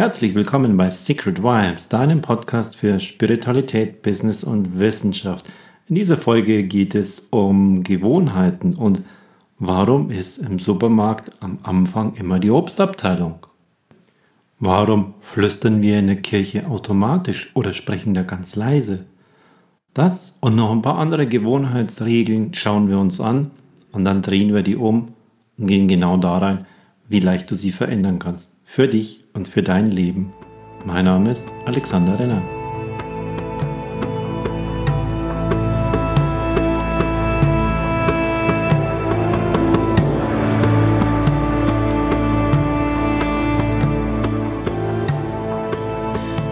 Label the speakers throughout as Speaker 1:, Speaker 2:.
Speaker 1: Herzlich willkommen bei Secret Vibes, deinem Podcast für Spiritualität, Business und Wissenschaft. In dieser Folge geht es um Gewohnheiten und warum ist im Supermarkt am Anfang immer die Obstabteilung? Warum flüstern wir in der Kirche automatisch oder sprechen da ganz leise? Das und noch ein paar andere Gewohnheitsregeln schauen wir uns an und dann drehen wir die um und gehen genau da rein, wie leicht du sie verändern kannst. Für dich und für dein Leben. Mein Name ist Alexander Renner.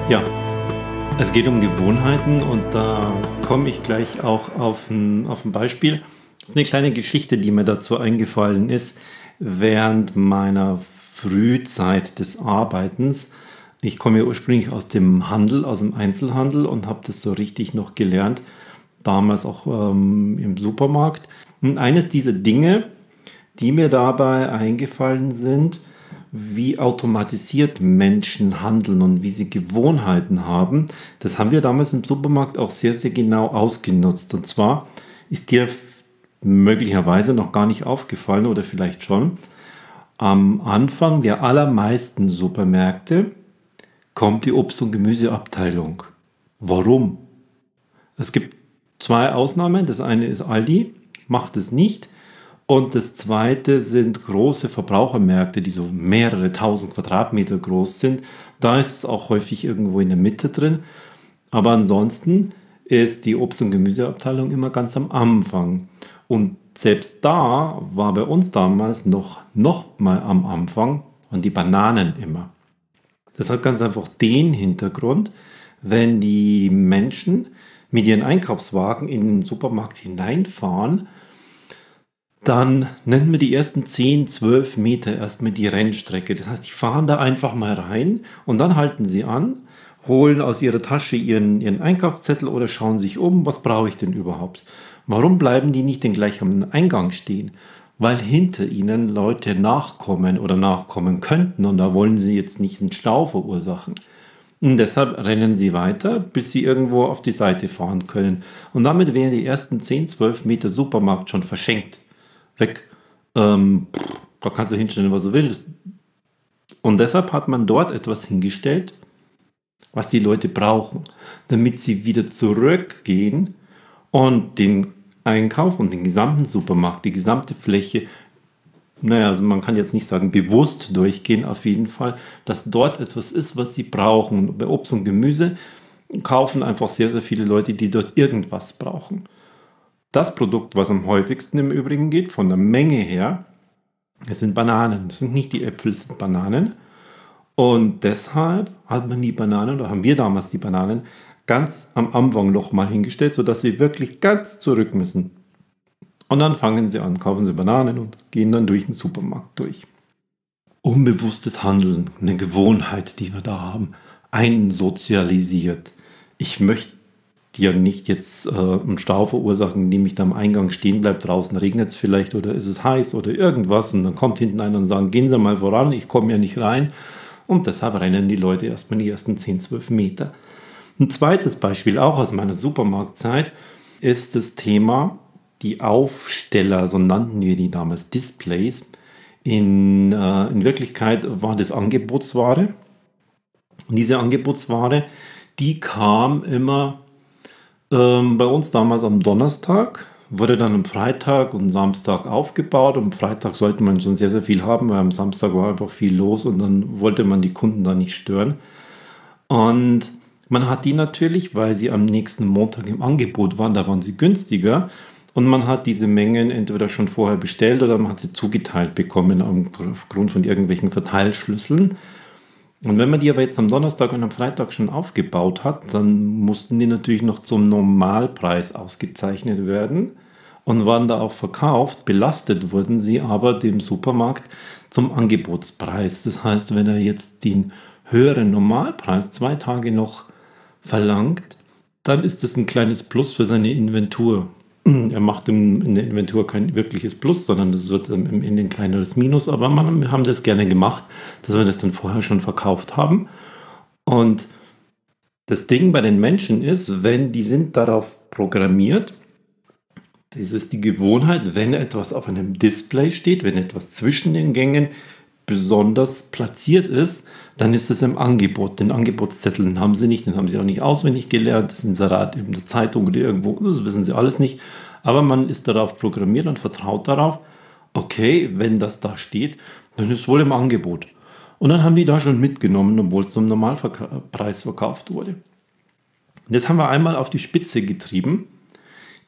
Speaker 1: Ja, es geht um Gewohnheiten und da komme ich gleich auch auf ein, auf ein Beispiel, auf eine kleine Geschichte, die mir dazu eingefallen ist während meiner Frühzeit des Arbeitens. Ich komme ja ursprünglich aus dem Handel, aus dem Einzelhandel und habe das so richtig noch gelernt, damals auch ähm, im Supermarkt. Und eines dieser Dinge, die mir dabei eingefallen sind, wie automatisiert Menschen handeln und wie sie Gewohnheiten haben, das haben wir damals im Supermarkt auch sehr, sehr genau ausgenutzt. Und zwar ist dir möglicherweise noch gar nicht aufgefallen oder vielleicht schon, am Anfang der allermeisten Supermärkte kommt die Obst- und Gemüseabteilung. Warum? Es gibt zwei Ausnahmen. Das eine ist Aldi, macht es nicht. Und das zweite sind große Verbrauchermärkte, die so mehrere tausend Quadratmeter groß sind. Da ist es auch häufig irgendwo in der Mitte drin. Aber ansonsten ist die Obst- und Gemüseabteilung immer ganz am Anfang. Und selbst da war bei uns damals noch, noch mal am Anfang und die Bananen immer. Das hat ganz einfach den Hintergrund, wenn die Menschen mit ihren Einkaufswagen in den Supermarkt hineinfahren, dann nennen wir die ersten 10, 12 Meter erstmal die Rennstrecke. Das heißt, die fahren da einfach mal rein und dann halten sie an, holen aus ihrer Tasche ihren, ihren Einkaufszettel oder schauen sich um, was brauche ich denn überhaupt. Warum bleiben die nicht denn gleich am Eingang stehen? Weil hinter ihnen Leute nachkommen oder nachkommen könnten und da wollen sie jetzt nicht einen Stau verursachen. Und deshalb rennen sie weiter, bis sie irgendwo auf die Seite fahren können. Und damit wären die ersten 10, 12 Meter Supermarkt schon verschenkt. Weg. Ähm, da kannst du hinstellen, was du willst. Und deshalb hat man dort etwas hingestellt, was die Leute brauchen, damit sie wieder zurückgehen und den Einkauf und den gesamten Supermarkt, die gesamte Fläche, naja, also man kann jetzt nicht sagen bewusst durchgehen, auf jeden Fall, dass dort etwas ist, was sie brauchen. Bei Obst und Gemüse kaufen einfach sehr, sehr viele Leute, die dort irgendwas brauchen. Das Produkt, was am häufigsten im Übrigen geht, von der Menge her, es sind Bananen. Das sind nicht die Äpfel, es sind Bananen. Und deshalb hat man die Bananen, oder haben wir damals die Bananen, ganz am Anfang nochmal hingestellt, sodass sie wirklich ganz zurück müssen. Und dann fangen sie an, kaufen sie Bananen und gehen dann durch den Supermarkt durch. Unbewusstes Handeln, eine Gewohnheit, die wir da haben, einsozialisiert. Ich möchte ja nicht jetzt äh, einen Stau verursachen, indem ich da am Eingang stehen bleibe, draußen regnet es vielleicht oder ist es heiß oder irgendwas und dann kommt hinten einer und sagt, gehen Sie mal voran, ich komme ja nicht rein. Und deshalb rennen die Leute erstmal die ersten 10, 12 Meter. Ein zweites Beispiel, auch aus meiner Supermarktzeit, ist das Thema die Aufsteller, so nannten wir die damals, Displays. In, äh, in Wirklichkeit war das Angebotsware. Und diese Angebotsware, die kam immer ähm, bei uns damals am Donnerstag, wurde dann am Freitag und Samstag aufgebaut. Am Freitag sollte man schon sehr, sehr viel haben, weil am Samstag war einfach viel los und dann wollte man die Kunden da nicht stören. Und man hat die natürlich, weil sie am nächsten Montag im Angebot waren, da waren sie günstiger. Und man hat diese Mengen entweder schon vorher bestellt oder man hat sie zugeteilt bekommen aufgrund von irgendwelchen Verteilschlüsseln. Und wenn man die aber jetzt am Donnerstag und am Freitag schon aufgebaut hat, dann mussten die natürlich noch zum Normalpreis ausgezeichnet werden und waren da auch verkauft. Belastet wurden sie aber dem Supermarkt zum Angebotspreis. Das heißt, wenn er jetzt den höheren Normalpreis zwei Tage noch verlangt, dann ist das ein kleines Plus für seine Inventur. er macht in der Inventur kein wirkliches Plus, sondern das wird im Ende ein kleineres Minus. Aber man, wir haben das gerne gemacht, dass wir das dann vorher schon verkauft haben. Und das Ding bei den Menschen ist, wenn die sind darauf programmiert, das ist die Gewohnheit, wenn etwas auf einem Display steht, wenn etwas zwischen den Gängen besonders platziert ist, dann ist es im Angebot. Den Angebotszettel den haben sie nicht, den haben sie auch nicht auswendig gelernt. Das Inserat in der Zeitung oder irgendwo, das wissen sie alles nicht. Aber man ist darauf programmiert und vertraut darauf, okay, wenn das da steht, dann ist es wohl im Angebot. Und dann haben die da schon mitgenommen, obwohl es zum Normalpreis verkauft wurde. Und das haben wir einmal auf die Spitze getrieben,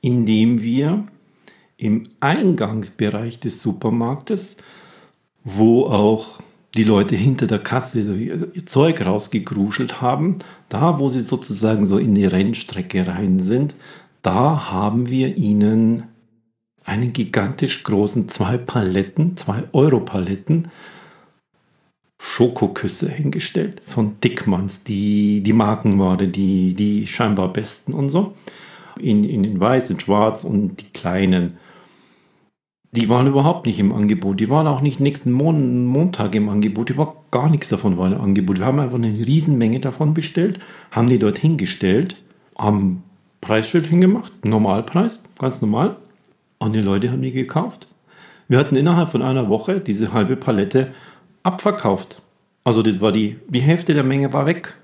Speaker 1: indem wir im Eingangsbereich des Supermarktes wo auch die Leute hinter der Kasse ihr Zeug rausgegruschelt haben, da wo sie sozusagen so in die Rennstrecke rein sind, da haben wir ihnen einen gigantisch großen zwei Paletten, zwei Euro Paletten Schokoküsse hingestellt von Dickmanns, die, die Markenware, die, die scheinbar besten und so. In, in, in weiß, in schwarz und die kleinen die waren überhaupt nicht im Angebot. Die waren auch nicht nächsten Mon Montag im Angebot. Die war gar nichts davon war im Angebot. Wir haben einfach eine Riesenmenge davon bestellt, haben die dort hingestellt, haben Preisschild hingemacht, Normalpreis, ganz normal. Und die Leute haben die gekauft. Wir hatten innerhalb von einer Woche diese halbe Palette abverkauft. Also das war die, die Hälfte der Menge war weg.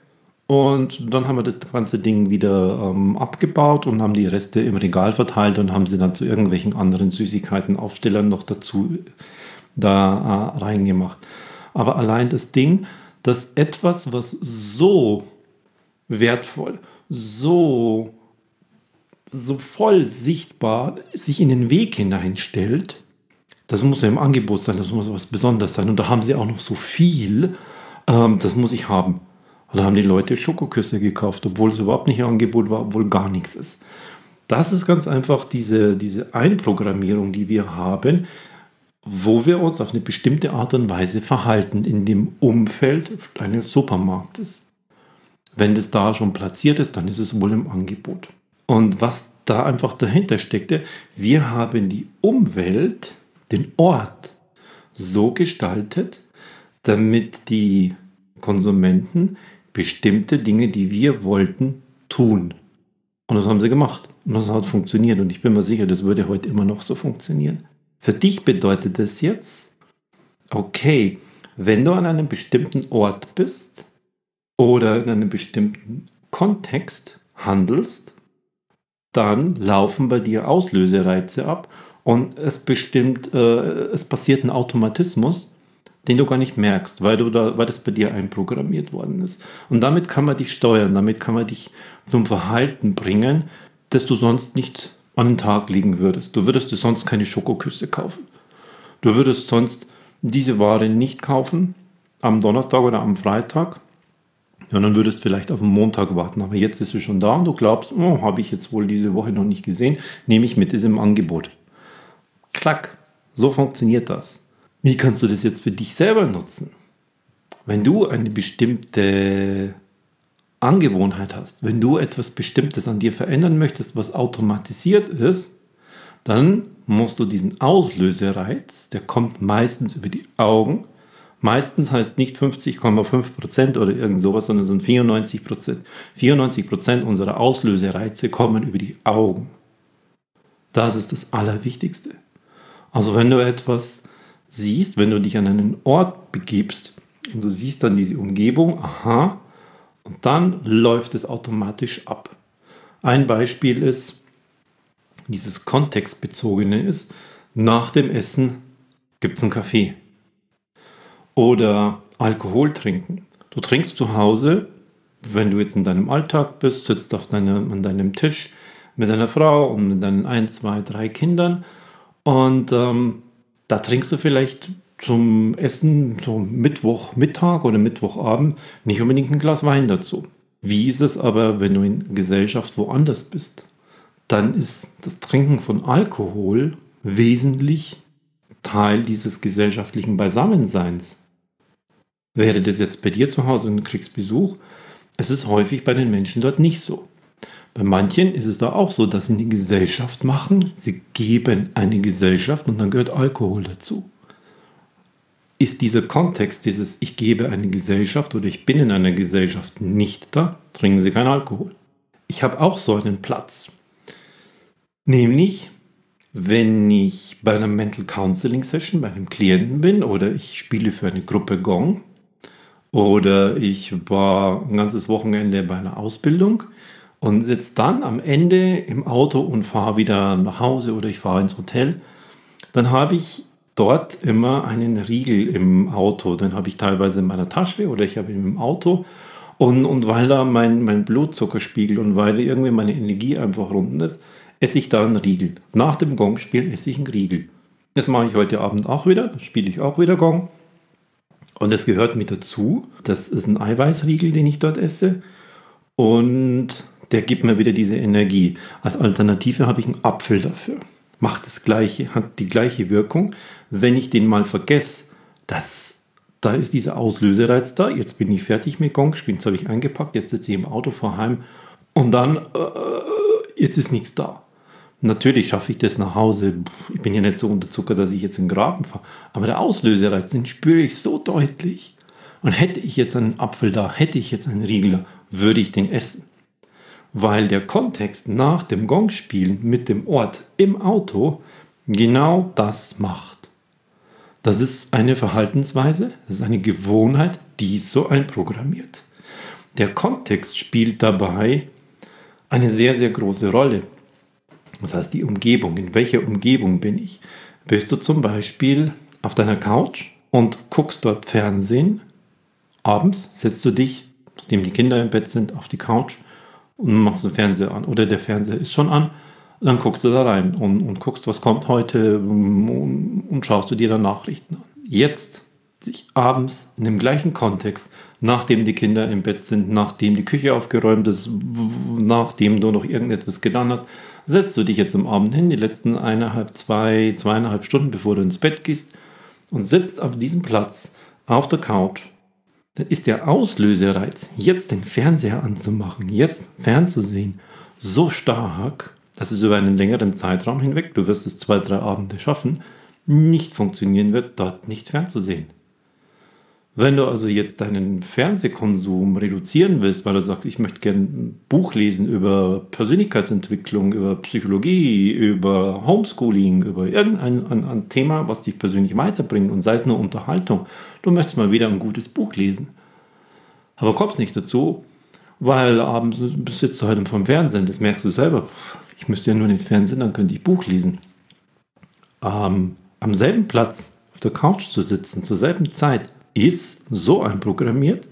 Speaker 1: Und dann haben wir das ganze Ding wieder ähm, abgebaut und haben die Reste im Regal verteilt und haben sie dann zu irgendwelchen anderen Süßigkeiten, Aufstellern noch dazu da äh, reingemacht. Aber allein das Ding, dass etwas, was so wertvoll, so, so voll sichtbar sich in den Weg hineinstellt, das muss ja im Angebot sein, das muss was Besonderes sein. Und da haben sie auch noch so viel, ähm, das muss ich haben. Und da haben die Leute Schokoküsse gekauft, obwohl es überhaupt nicht im Angebot war, obwohl gar nichts ist. Das ist ganz einfach diese, diese Einprogrammierung, die wir haben, wo wir uns auf eine bestimmte Art und Weise verhalten in dem Umfeld eines Supermarktes. Wenn das da schon platziert ist, dann ist es wohl im Angebot. Und was da einfach dahinter steckte, wir haben die Umwelt, den Ort so gestaltet, damit die Konsumenten bestimmte Dinge, die wir wollten, tun. Und das haben sie gemacht. Und das hat funktioniert. Und ich bin mir sicher, das würde heute immer noch so funktionieren. Für dich bedeutet das jetzt, okay, wenn du an einem bestimmten Ort bist oder in einem bestimmten Kontext handelst, dann laufen bei dir Auslösereize ab und es bestimmt, äh, es passiert ein Automatismus, den du gar nicht merkst, weil, du da, weil das bei dir einprogrammiert worden ist. Und damit kann man dich steuern, damit kann man dich zum Verhalten bringen, das du sonst nicht an den Tag legen würdest. Du würdest dir sonst keine Schokoküsse kaufen. Du würdest sonst diese Ware nicht kaufen am Donnerstag oder am Freitag. Dann würdest vielleicht auf den Montag warten. Aber jetzt ist sie schon da und du glaubst, oh, habe ich jetzt wohl diese Woche noch nicht gesehen, nehme ich mit, ist im Angebot. Klack, so funktioniert das. Wie kannst du das jetzt für dich selber nutzen? Wenn du eine bestimmte Angewohnheit hast, wenn du etwas Bestimmtes an dir verändern möchtest, was automatisiert ist, dann musst du diesen Auslösereiz, der kommt meistens über die Augen. Meistens heißt nicht 50,5% oder irgend sowas, sondern so 94%. 94% unserer Auslösereize kommen über die Augen. Das ist das Allerwichtigste. Also wenn du etwas siehst, wenn du dich an einen Ort begibst und du siehst dann diese Umgebung, aha, und dann läuft es automatisch ab. Ein Beispiel ist, dieses kontextbezogene ist, nach dem Essen gibt es einen Kaffee. Oder Alkohol trinken. Du trinkst zu Hause, wenn du jetzt in deinem Alltag bist, sitzt auf deinem, an deinem Tisch mit deiner Frau und mit deinen ein, zwei, drei Kindern und ähm, da trinkst du vielleicht zum Essen, so Mittwochmittag oder Mittwochabend, nicht unbedingt ein Glas Wein dazu. Wie ist es aber, wenn du in Gesellschaft woanders bist? Dann ist das Trinken von Alkohol wesentlich Teil dieses gesellschaftlichen Beisammenseins. Wäre das jetzt bei dir zu Hause und du kriegst Besuch, es ist häufig bei den Menschen dort nicht so. Bei manchen ist es da auch so, dass sie eine Gesellschaft machen, sie geben eine Gesellschaft und dann gehört Alkohol dazu. Ist dieser Kontext, dieses Ich gebe eine Gesellschaft oder ich bin in einer Gesellschaft nicht da, trinken sie keinen Alkohol. Ich habe auch so einen Platz. Nämlich, wenn ich bei einer Mental Counseling Session bei einem Klienten bin oder ich spiele für eine Gruppe Gong oder ich war ein ganzes Wochenende bei einer Ausbildung und sitze dann am Ende im Auto und fahre wieder nach Hause oder ich fahre ins Hotel, dann habe ich dort immer einen Riegel im Auto. Den habe ich teilweise in meiner Tasche oder ich habe ihn im Auto. Und, und weil da mein, mein Blutzuckerspiegel und weil irgendwie meine Energie einfach runden ist, esse ich da einen Riegel. Nach dem Gongspiel esse ich einen Riegel. Das mache ich heute Abend auch wieder. Da spiele ich auch wieder Gong. Und das gehört mit dazu. Das ist ein Eiweißriegel, den ich dort esse. Und der gibt mir wieder diese Energie. Als Alternative habe ich einen Apfel dafür. Macht das gleiche, hat die gleiche Wirkung. Wenn ich den mal vergesse, dass da ist dieser Auslösereiz da, jetzt bin ich fertig mit Gong spielen, habe ich eingepackt, jetzt sitze ich im Auto vor heim und dann, äh, jetzt ist nichts da. Natürlich schaffe ich das nach Hause. Ich bin ja nicht so unter Zucker, dass ich jetzt in den Graben fahre. Aber der Auslösereiz, den spüre ich so deutlich. Und hätte ich jetzt einen Apfel da, hätte ich jetzt einen Riegel würde ich den essen weil der Kontext nach dem Gongspielen mit dem Ort im Auto genau das macht. Das ist eine Verhaltensweise, das ist eine Gewohnheit, die so einprogrammiert. Der Kontext spielt dabei eine sehr, sehr große Rolle. Das heißt, die Umgebung, in welcher Umgebung bin ich? Bist du zum Beispiel auf deiner Couch und guckst dort Fernsehen? Abends setzt du dich, nachdem die Kinder im Bett sind, auf die Couch und machst den Fernseher an. Oder der Fernseher ist schon an, dann guckst du da rein und, und guckst, was kommt heute und, und schaust du dir dann Nachrichten an. Jetzt, sich abends in dem gleichen Kontext, nachdem die Kinder im Bett sind, nachdem die Küche aufgeräumt ist, nachdem du noch irgendetwas getan hast, setzt du dich jetzt am Abend hin, die letzten eineinhalb, zwei, zweieinhalb Stunden, bevor du ins Bett gehst, und sitzt auf diesem Platz auf der Couch dann ist der Auslösereiz, jetzt den Fernseher anzumachen, jetzt fernzusehen, so stark, dass es über einen längeren Zeitraum hinweg, du wirst es zwei, drei Abende schaffen, nicht funktionieren wird, dort nicht fernzusehen. Wenn du also jetzt deinen Fernsehkonsum reduzieren willst, weil du sagst, ich möchte gerne ein Buch lesen über Persönlichkeitsentwicklung, über Psychologie, über Homeschooling, über irgendein ein, ein Thema, was dich persönlich weiterbringt und sei es nur Unterhaltung, du möchtest mal wieder ein gutes Buch lesen. Aber kommst nicht dazu, weil abends sitzt du halt vom Fernsehen, das merkst du selber. Ich müsste ja nur den Fernsehen, dann könnte ich Buch lesen. Ähm, am selben Platz auf der Couch zu sitzen, zur selben Zeit, ist so einprogrammiert,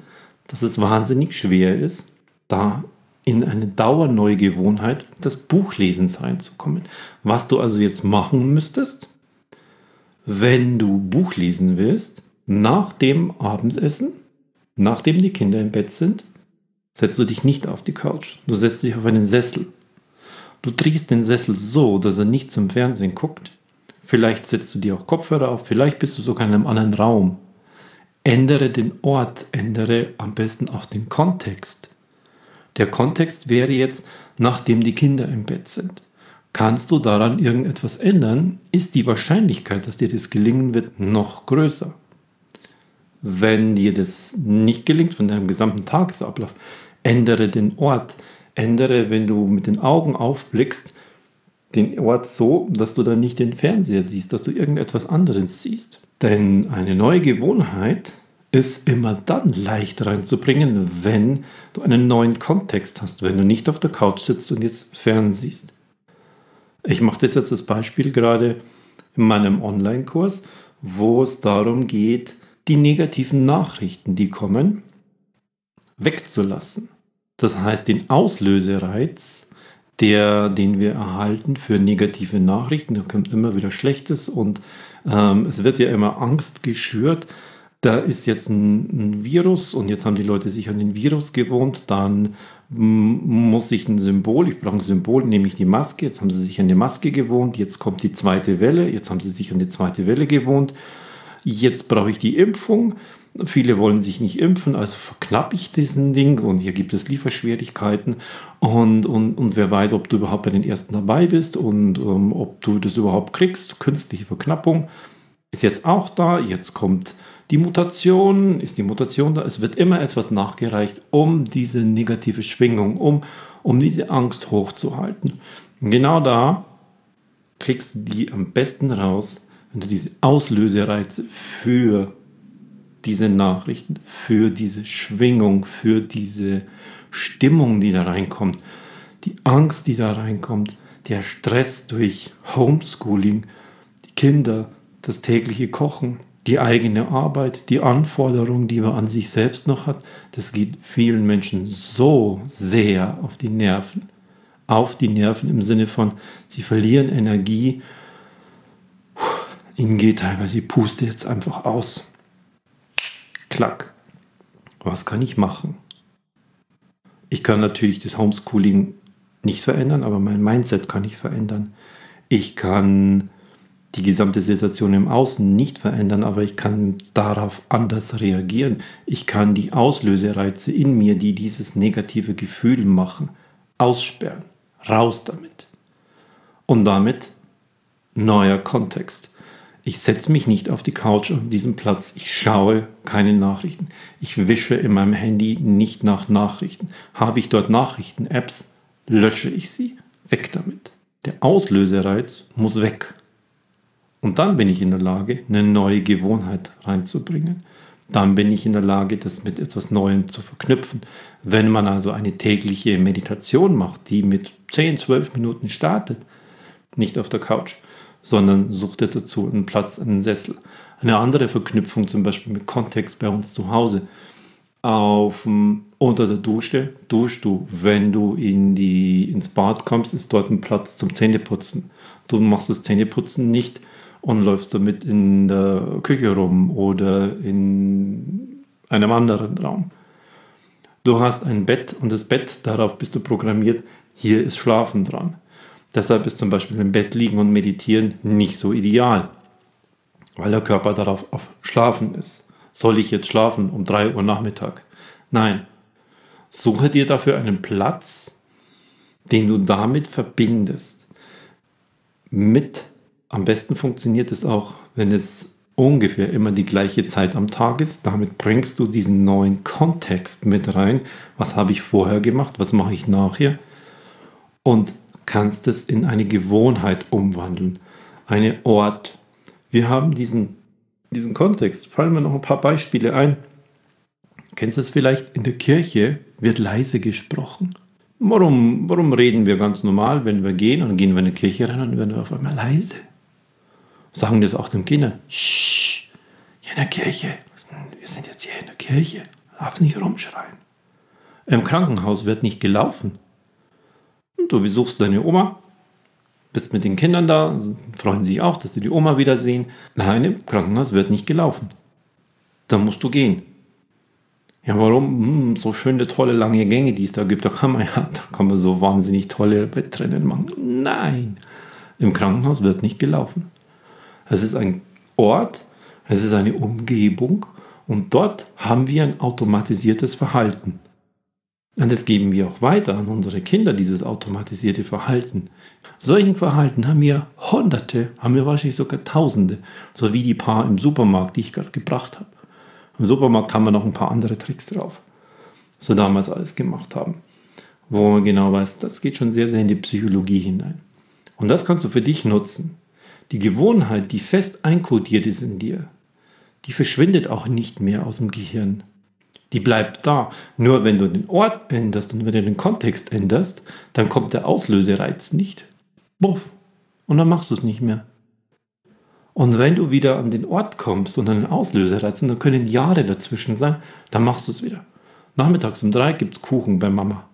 Speaker 1: dass es wahnsinnig schwer ist, da in eine Dauerneugewohnheit des Buchlesens reinzukommen. Was du also jetzt machen müsstest, wenn du Buch lesen willst, nach dem Abendessen, nachdem die Kinder im Bett sind, setzt du dich nicht auf die Couch. Du setzt dich auf einen Sessel. Du drehst den Sessel so, dass er nicht zum Fernsehen guckt. Vielleicht setzt du dir auch Kopfhörer auf, vielleicht bist du sogar in einem anderen Raum. Ändere den Ort, ändere am besten auch den Kontext. Der Kontext wäre jetzt, nachdem die Kinder im Bett sind. Kannst du daran irgendetwas ändern, ist die Wahrscheinlichkeit, dass dir das gelingen wird, noch größer. Wenn dir das nicht gelingt von deinem gesamten Tagesablauf, ändere den Ort, ändere, wenn du mit den Augen aufblickst, den Ort so, dass du dann nicht den Fernseher siehst, dass du irgendetwas anderes siehst. Denn eine neue Gewohnheit ist immer dann leicht reinzubringen, wenn du einen neuen Kontext hast, wenn du nicht auf der Couch sitzt und jetzt fernsiehst. Ich mache das jetzt als Beispiel gerade in meinem Online-Kurs, wo es darum geht, die negativen Nachrichten, die kommen, wegzulassen. Das heißt, den Auslösereiz der, den wir erhalten für negative Nachrichten. Da kommt immer wieder Schlechtes und ähm, es wird ja immer Angst geschürt. Da ist jetzt ein, ein, Virus und jetzt haben die Leute sich an den Virus gewohnt. Dann muss ich ein Symbol, ich brauche ein Symbol, nämlich die Maske. Jetzt haben sie sich an die Maske gewohnt. Jetzt kommt die zweite Welle. Jetzt haben sie sich an die zweite Welle gewohnt. Jetzt brauche ich die Impfung. Viele wollen sich nicht impfen, also verklappe ich diesen Ding und hier gibt es Lieferschwierigkeiten und, und, und wer weiß, ob du überhaupt bei den ersten dabei bist und ähm, ob du das überhaupt kriegst. Künstliche Verknappung ist jetzt auch da. Jetzt kommt die Mutation, ist die Mutation da. Es wird immer etwas nachgereicht, um diese negative Schwingung, um, um diese Angst hochzuhalten. Und genau da kriegst du die am besten raus, wenn du diese Auslösereize für diese Nachrichten, für diese Schwingung, für diese Stimmung, die da reinkommt, die Angst, die da reinkommt, der Stress durch Homeschooling, die Kinder, das tägliche Kochen, die eigene Arbeit, die Anforderungen, die man an sich selbst noch hat, das geht vielen Menschen so sehr auf die Nerven. Auf die Nerven im Sinne von, sie verlieren Energie, ihnen geht teilweise die Puste jetzt einfach aus. Klack. Was kann ich machen? Ich kann natürlich das Homeschooling nicht verändern, aber mein Mindset kann ich verändern. Ich kann die gesamte Situation im Außen nicht verändern, aber ich kann darauf anders reagieren. Ich kann die Auslösereize in mir, die dieses negative Gefühl machen, aussperren. Raus damit. Und damit neuer Kontext. Ich setze mich nicht auf die Couch auf diesem Platz. Ich schaue keine Nachrichten. Ich wische in meinem Handy nicht nach Nachrichten. Habe ich dort Nachrichten-Apps, lösche ich sie. Weg damit. Der Auslösereiz muss weg. Und dann bin ich in der Lage, eine neue Gewohnheit reinzubringen. Dann bin ich in der Lage, das mit etwas Neuem zu verknüpfen. Wenn man also eine tägliche Meditation macht, die mit 10, 12 Minuten startet, nicht auf der Couch, sondern such dir dazu einen Platz, einen Sessel. Eine andere Verknüpfung zum Beispiel mit Kontext bei uns zu Hause. Auf, unter der Dusche duschst du, wenn du in die, ins Bad kommst, ist dort ein Platz zum Zähneputzen. Du machst das Zähneputzen nicht und läufst damit in der Küche rum oder in einem anderen Raum. Du hast ein Bett und das Bett, darauf bist du programmiert, hier ist Schlafen dran. Deshalb ist zum Beispiel im Bett liegen und meditieren nicht so ideal, weil der Körper darauf auf Schlafen ist. Soll ich jetzt schlafen um 3 Uhr Nachmittag? Nein. Suche dir dafür einen Platz, den du damit verbindest. Mit, am besten funktioniert es auch, wenn es ungefähr immer die gleiche Zeit am Tag ist. Damit bringst du diesen neuen Kontext mit rein. Was habe ich vorher gemacht? Was mache ich nachher? Und kannst es in eine Gewohnheit umwandeln, eine Ort. Wir haben diesen, diesen Kontext. Fallen mir noch ein paar Beispiele ein. Kennst du es vielleicht? In der Kirche wird leise gesprochen. Warum, warum reden wir ganz normal, wenn wir gehen und gehen wir in die Kirche rein und werden wir auf einmal leise? Sagen das auch den Kindern. Shh, hier in der Kirche. Wir sind jetzt hier in der Kirche. Darfst nicht rumschreien. Im Krankenhaus wird nicht gelaufen. Du besuchst deine Oma, bist mit den Kindern da, freuen sich auch, dass sie die Oma wiedersehen. Nein, im Krankenhaus wird nicht gelaufen. Da musst du gehen. Ja, warum? Hm, so schöne, tolle, lange Gänge, die es da gibt, da kann man ja, da kann man so wahnsinnig tolle Wettrennen machen. Nein, im Krankenhaus wird nicht gelaufen. Es ist ein Ort, es ist eine Umgebung und dort haben wir ein automatisiertes Verhalten. Und das geben wir auch weiter an unsere Kinder, dieses automatisierte Verhalten. Solchen Verhalten haben wir Hunderte, haben wir wahrscheinlich sogar Tausende, so wie die paar im Supermarkt, die ich gerade gebracht habe. Im Supermarkt haben wir noch ein paar andere Tricks drauf, so damals alles gemacht haben, wo man genau weiß, das geht schon sehr, sehr in die Psychologie hinein. Und das kannst du für dich nutzen. Die Gewohnheit, die fest einkodiert ist in dir, die verschwindet auch nicht mehr aus dem Gehirn die bleibt da. Nur wenn du den Ort änderst und wenn du den Kontext änderst, dann kommt der Auslösereiz nicht. Buff. Und dann machst du es nicht mehr. Und wenn du wieder an den Ort kommst und an den Auslösereiz, und dann können Jahre dazwischen sein, dann machst du es wieder. Nachmittags um drei gibt es Kuchen bei Mama.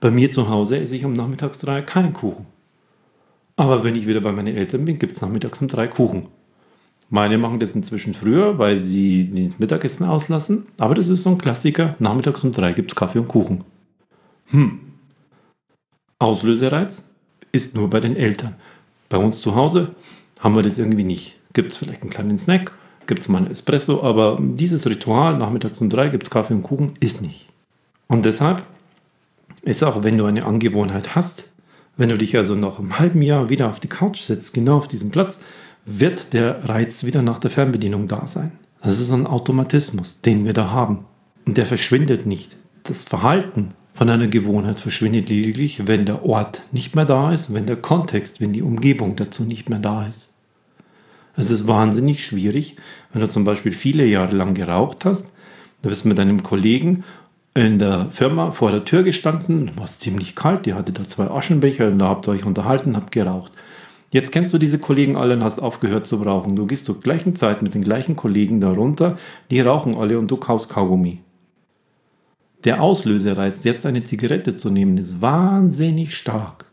Speaker 1: Bei mir zu Hause esse ich um nachmittags drei keinen Kuchen. Aber wenn ich wieder bei meinen Eltern bin, gibt es nachmittags um drei Kuchen. Meine machen das inzwischen früher, weil sie das Mittagessen auslassen. Aber das ist so ein Klassiker. Nachmittags um drei gibt es Kaffee und Kuchen. Hm. Auslösereiz ist nur bei den Eltern. Bei uns zu Hause haben wir das irgendwie nicht. Gibt es vielleicht einen kleinen Snack, gibt es mal einen Espresso, aber dieses Ritual, nachmittags um drei gibt es Kaffee und Kuchen, ist nicht. Und deshalb ist auch, wenn du eine Angewohnheit hast, wenn du dich also nach einem halben Jahr wieder auf die Couch setzt, genau auf diesem Platz, wird der Reiz wieder nach der Fernbedienung da sein. Das ist ein Automatismus, den wir da haben. Und der verschwindet nicht. Das Verhalten von einer Gewohnheit verschwindet lediglich, wenn der Ort nicht mehr da ist, wenn der Kontext, wenn die Umgebung dazu nicht mehr da ist. Es ist wahnsinnig schwierig, wenn du zum Beispiel viele Jahre lang geraucht hast, du bist mit deinem Kollegen in der Firma vor der Tür gestanden, war es ziemlich kalt, ihr hattet da zwei Aschenbecher und da habt ihr euch unterhalten, habt geraucht. Jetzt kennst du diese Kollegen alle und hast aufgehört zu rauchen. Du gehst zur gleichen Zeit mit den gleichen Kollegen da runter, die rauchen alle und du kaufst Kaugummi. Der Auslösereiz, jetzt eine Zigarette zu nehmen, ist wahnsinnig stark.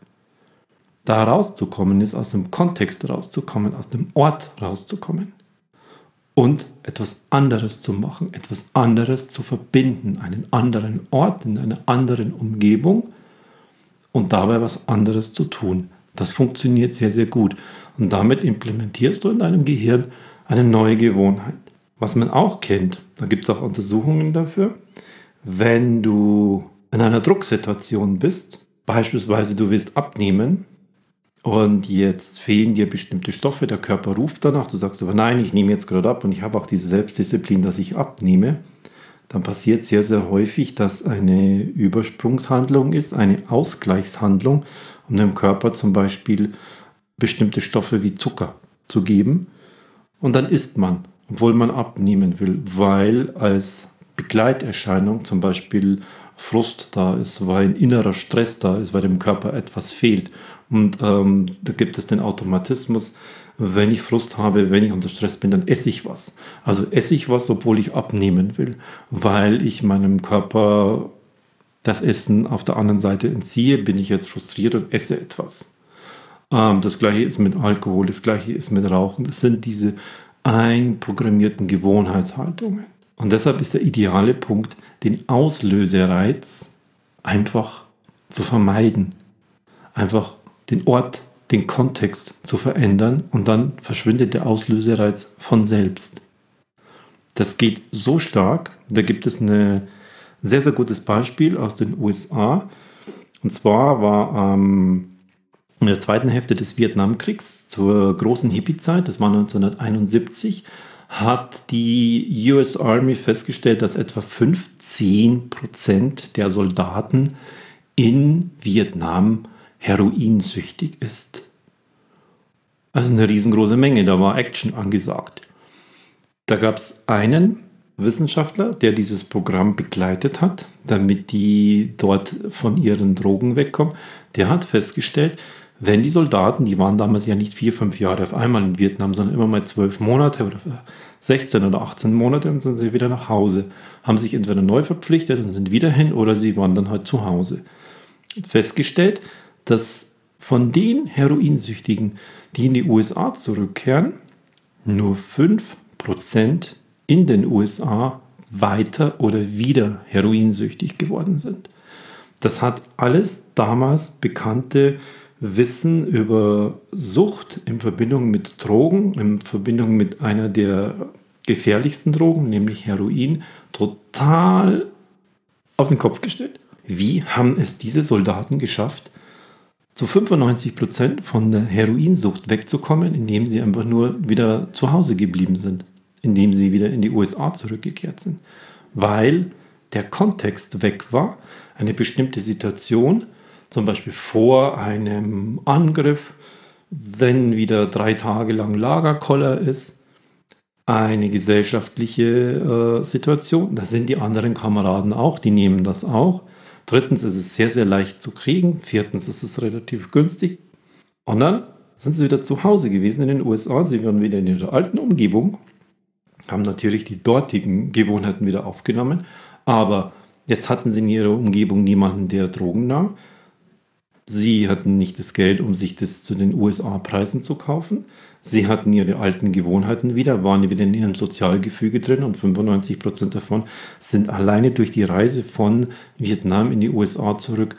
Speaker 1: Da rauszukommen ist, aus dem Kontext rauszukommen, aus dem Ort rauszukommen und etwas anderes zu machen, etwas anderes zu verbinden, einen anderen Ort in einer anderen Umgebung und dabei was anderes zu tun. Das funktioniert sehr, sehr gut. Und damit implementierst du in deinem Gehirn eine neue Gewohnheit. Was man auch kennt, da gibt es auch Untersuchungen dafür, wenn du in einer Drucksituation bist, beispielsweise du willst abnehmen und jetzt fehlen dir bestimmte Stoffe, der Körper ruft danach, du sagst aber nein, ich nehme jetzt gerade ab und ich habe auch diese Selbstdisziplin, dass ich abnehme, dann passiert sehr, sehr häufig, dass eine Übersprungshandlung ist, eine Ausgleichshandlung, um dem Körper zum Beispiel bestimmte Stoffe wie Zucker zu geben. Und dann isst man, obwohl man abnehmen will, weil als Begleiterscheinung zum Beispiel Frust da ist, weil ein innerer Stress da ist, weil dem Körper etwas fehlt. Und ähm, da gibt es den Automatismus, wenn ich Frust habe, wenn ich unter Stress bin, dann esse ich was. Also esse ich was, obwohl ich abnehmen will, weil ich meinem Körper das Essen auf der anderen Seite entziehe, bin ich jetzt frustriert und esse etwas. Ähm, das gleiche ist mit Alkohol, das gleiche ist mit Rauchen. Das sind diese einprogrammierten Gewohnheitshaltungen. Und deshalb ist der ideale Punkt, den Auslösereiz einfach zu vermeiden. Einfach den Ort, den Kontext zu verändern und dann verschwindet der Auslösereiz von selbst. Das geht so stark, da gibt es ein sehr, sehr gutes Beispiel aus den USA. Und zwar war ähm, in der zweiten Hälfte des Vietnamkriegs zur großen Hippie-Zeit, das war 1971, hat die US Army festgestellt, dass etwa 15 Prozent der Soldaten in Vietnam heroinsüchtig ist. Also eine riesengroße Menge, da war Action angesagt. Da gab es einen Wissenschaftler, der dieses Programm begleitet hat, damit die dort von ihren Drogen wegkommen. Der hat festgestellt, wenn die Soldaten, die waren damals ja nicht vier, fünf Jahre auf einmal in Vietnam, sondern immer mal zwölf Monate oder 16 oder 18 Monate und sind sie wieder nach Hause, haben sich entweder neu verpflichtet und sind wieder hin oder sie waren dann halt zu Hause. Festgestellt, dass von den Heroinsüchtigen, die in die USA zurückkehren, nur 5% in den USA weiter oder wieder heroinsüchtig geworden sind. Das hat alles damals bekannte Wissen über Sucht in Verbindung mit Drogen, in Verbindung mit einer der gefährlichsten Drogen, nämlich Heroin, total auf den Kopf gestellt. Wie haben es diese Soldaten geschafft, zu 95 Prozent von der Heroinsucht wegzukommen, indem sie einfach nur wieder zu Hause geblieben sind, indem sie wieder in die USA zurückgekehrt sind, weil der Kontext weg war, eine bestimmte Situation, zum Beispiel vor einem Angriff, wenn wieder drei Tage lang Lagerkoller ist, eine gesellschaftliche äh, Situation, da sind die anderen Kameraden auch, die nehmen das auch Drittens ist es sehr, sehr leicht zu kriegen. Viertens ist es relativ günstig. Und dann sind sie wieder zu Hause gewesen in den USA. Sie waren wieder in ihrer alten Umgebung, haben natürlich die dortigen Gewohnheiten wieder aufgenommen. Aber jetzt hatten sie in ihrer Umgebung niemanden, der Drogen nahm. Sie hatten nicht das Geld, um sich das zu den USA-Preisen zu kaufen. Sie hatten ihre alten Gewohnheiten wieder, waren wieder in ihrem Sozialgefüge drin und 95 Prozent davon sind alleine durch die Reise von Vietnam in die USA zurück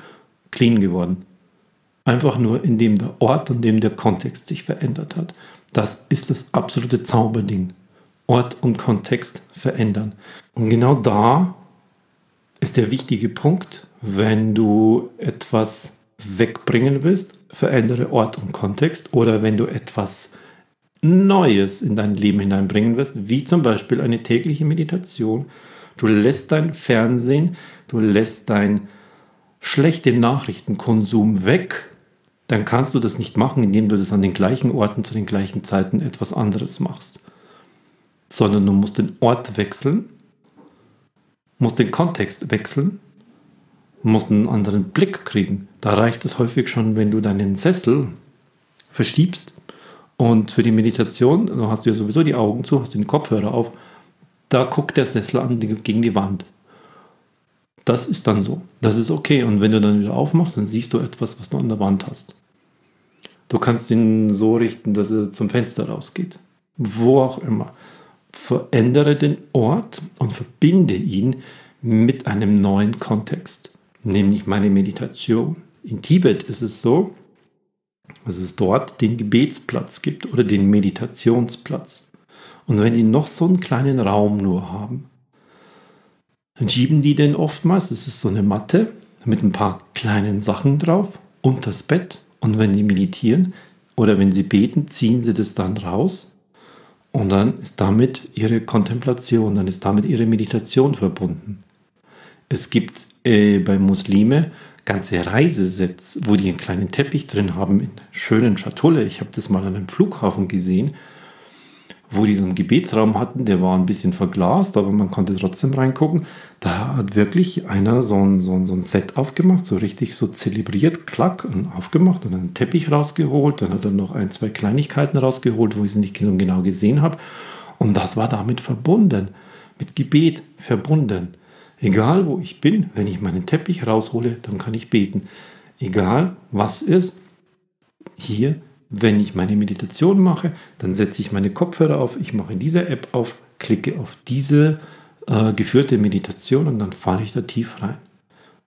Speaker 1: clean geworden. Einfach nur, indem der Ort und indem der Kontext sich verändert hat. Das ist das absolute Zauberding. Ort und Kontext verändern. Und genau da ist der wichtige Punkt, wenn du etwas wegbringen willst, verändere Ort und Kontext oder wenn du etwas Neues in dein Leben hineinbringen wirst, wie zum Beispiel eine tägliche Meditation. Du lässt dein Fernsehen, du lässt dein schlechte Nachrichtenkonsum weg, dann kannst du das nicht machen, indem du das an den gleichen Orten zu den gleichen Zeiten etwas anderes machst. Sondern du musst den Ort wechseln, musst den Kontext wechseln, musst einen anderen Blick kriegen. Da reicht es häufig schon, wenn du deinen Sessel verschiebst und für die Meditation, du hast du ja sowieso die Augen zu, hast den Kopfhörer auf, da guckt der Sessel an gegen die Wand. Das ist dann so. Das ist okay. Und wenn du dann wieder aufmachst, dann siehst du etwas, was du an der Wand hast. Du kannst ihn so richten, dass er zum Fenster rausgeht. Wo auch immer. Verändere den Ort und verbinde ihn mit einem neuen Kontext, nämlich meine Meditation. In Tibet ist es so, dass es dort den Gebetsplatz gibt oder den Meditationsplatz. Und wenn die noch so einen kleinen Raum nur haben, dann schieben die den oftmals, das ist so eine Matte mit ein paar kleinen Sachen drauf, unter das Bett. Und wenn die meditieren oder wenn sie beten, ziehen sie das dann raus. Und dann ist damit ihre Kontemplation, dann ist damit ihre Meditation verbunden. Es gibt äh, bei Muslime ganze Reisesets, wo die einen kleinen Teppich drin haben, in schönen Schatulle. Ich habe das mal an einem Flughafen gesehen, wo die so einen Gebetsraum hatten, der war ein bisschen verglast, aber man konnte trotzdem reingucken. Da hat wirklich einer so ein, so ein, so ein Set aufgemacht, so richtig so zelebriert, klack, und aufgemacht und einen Teppich rausgeholt. Dann hat er noch ein, zwei Kleinigkeiten rausgeholt, wo ich es nicht genau gesehen habe. Und das war damit verbunden, mit Gebet verbunden. Egal wo ich bin, wenn ich meinen Teppich raushole, dann kann ich beten. Egal was ist, hier, wenn ich meine Meditation mache, dann setze ich meine Kopfhörer auf, ich mache in dieser App auf, klicke auf diese äh, geführte Meditation und dann falle ich da tief rein.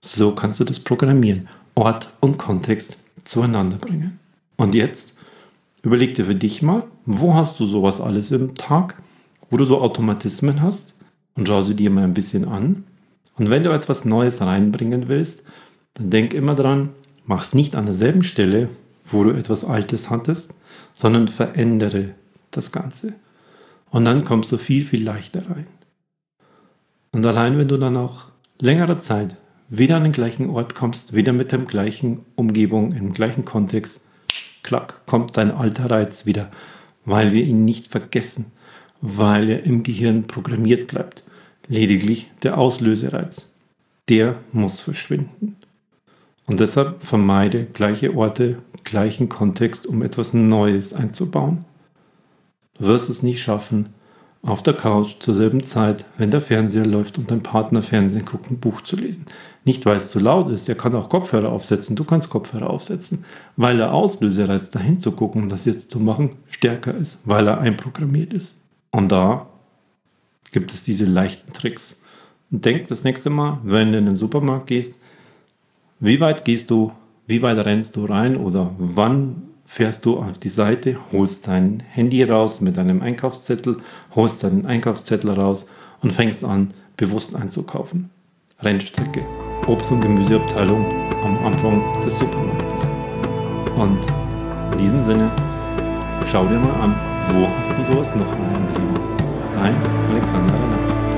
Speaker 1: So kannst du das programmieren, Ort und Kontext zueinander bringen. Und jetzt überleg dir für dich mal, wo hast du sowas alles im Tag, wo du so Automatismen hast und schau sie dir mal ein bisschen an und wenn du etwas Neues reinbringen willst, dann denk immer dran, mach es nicht an derselben Stelle, wo du etwas Altes hattest, sondern verändere das Ganze. Und dann kommst du viel, viel leichter rein. Und allein wenn du dann auch längere Zeit wieder an den gleichen Ort kommst, wieder mit der gleichen Umgebung, im gleichen Kontext, klack, kommt dein alter Reiz wieder, weil wir ihn nicht vergessen, weil er im Gehirn programmiert bleibt lediglich der Auslösereiz. Der muss verschwinden. Und deshalb vermeide gleiche Orte, gleichen Kontext, um etwas Neues einzubauen. Du wirst es nicht schaffen, auf der Couch zur selben Zeit, wenn der Fernseher läuft und dein Partner Fernsehen guckt, ein Buch zu lesen. Nicht, weil es zu laut ist, er kann auch Kopfhörer aufsetzen, du kannst Kopfhörer aufsetzen, weil der Auslösereiz dahin zu gucken und das jetzt zu machen stärker ist, weil er einprogrammiert ist. Und da gibt es diese leichten Tricks. Und denk das nächste Mal, wenn du in den Supermarkt gehst, wie weit gehst du, wie weit rennst du rein oder wann fährst du auf die Seite, holst dein Handy raus mit deinem Einkaufszettel, holst deinen Einkaufszettel raus und fängst an, bewusst einzukaufen. Rennstrecke, Obst- und Gemüseabteilung am Anfang des Supermarktes. Und in diesem Sinne, schau dir mal an, wo hast du sowas noch in deinem Leben? Dein Alexander Renner.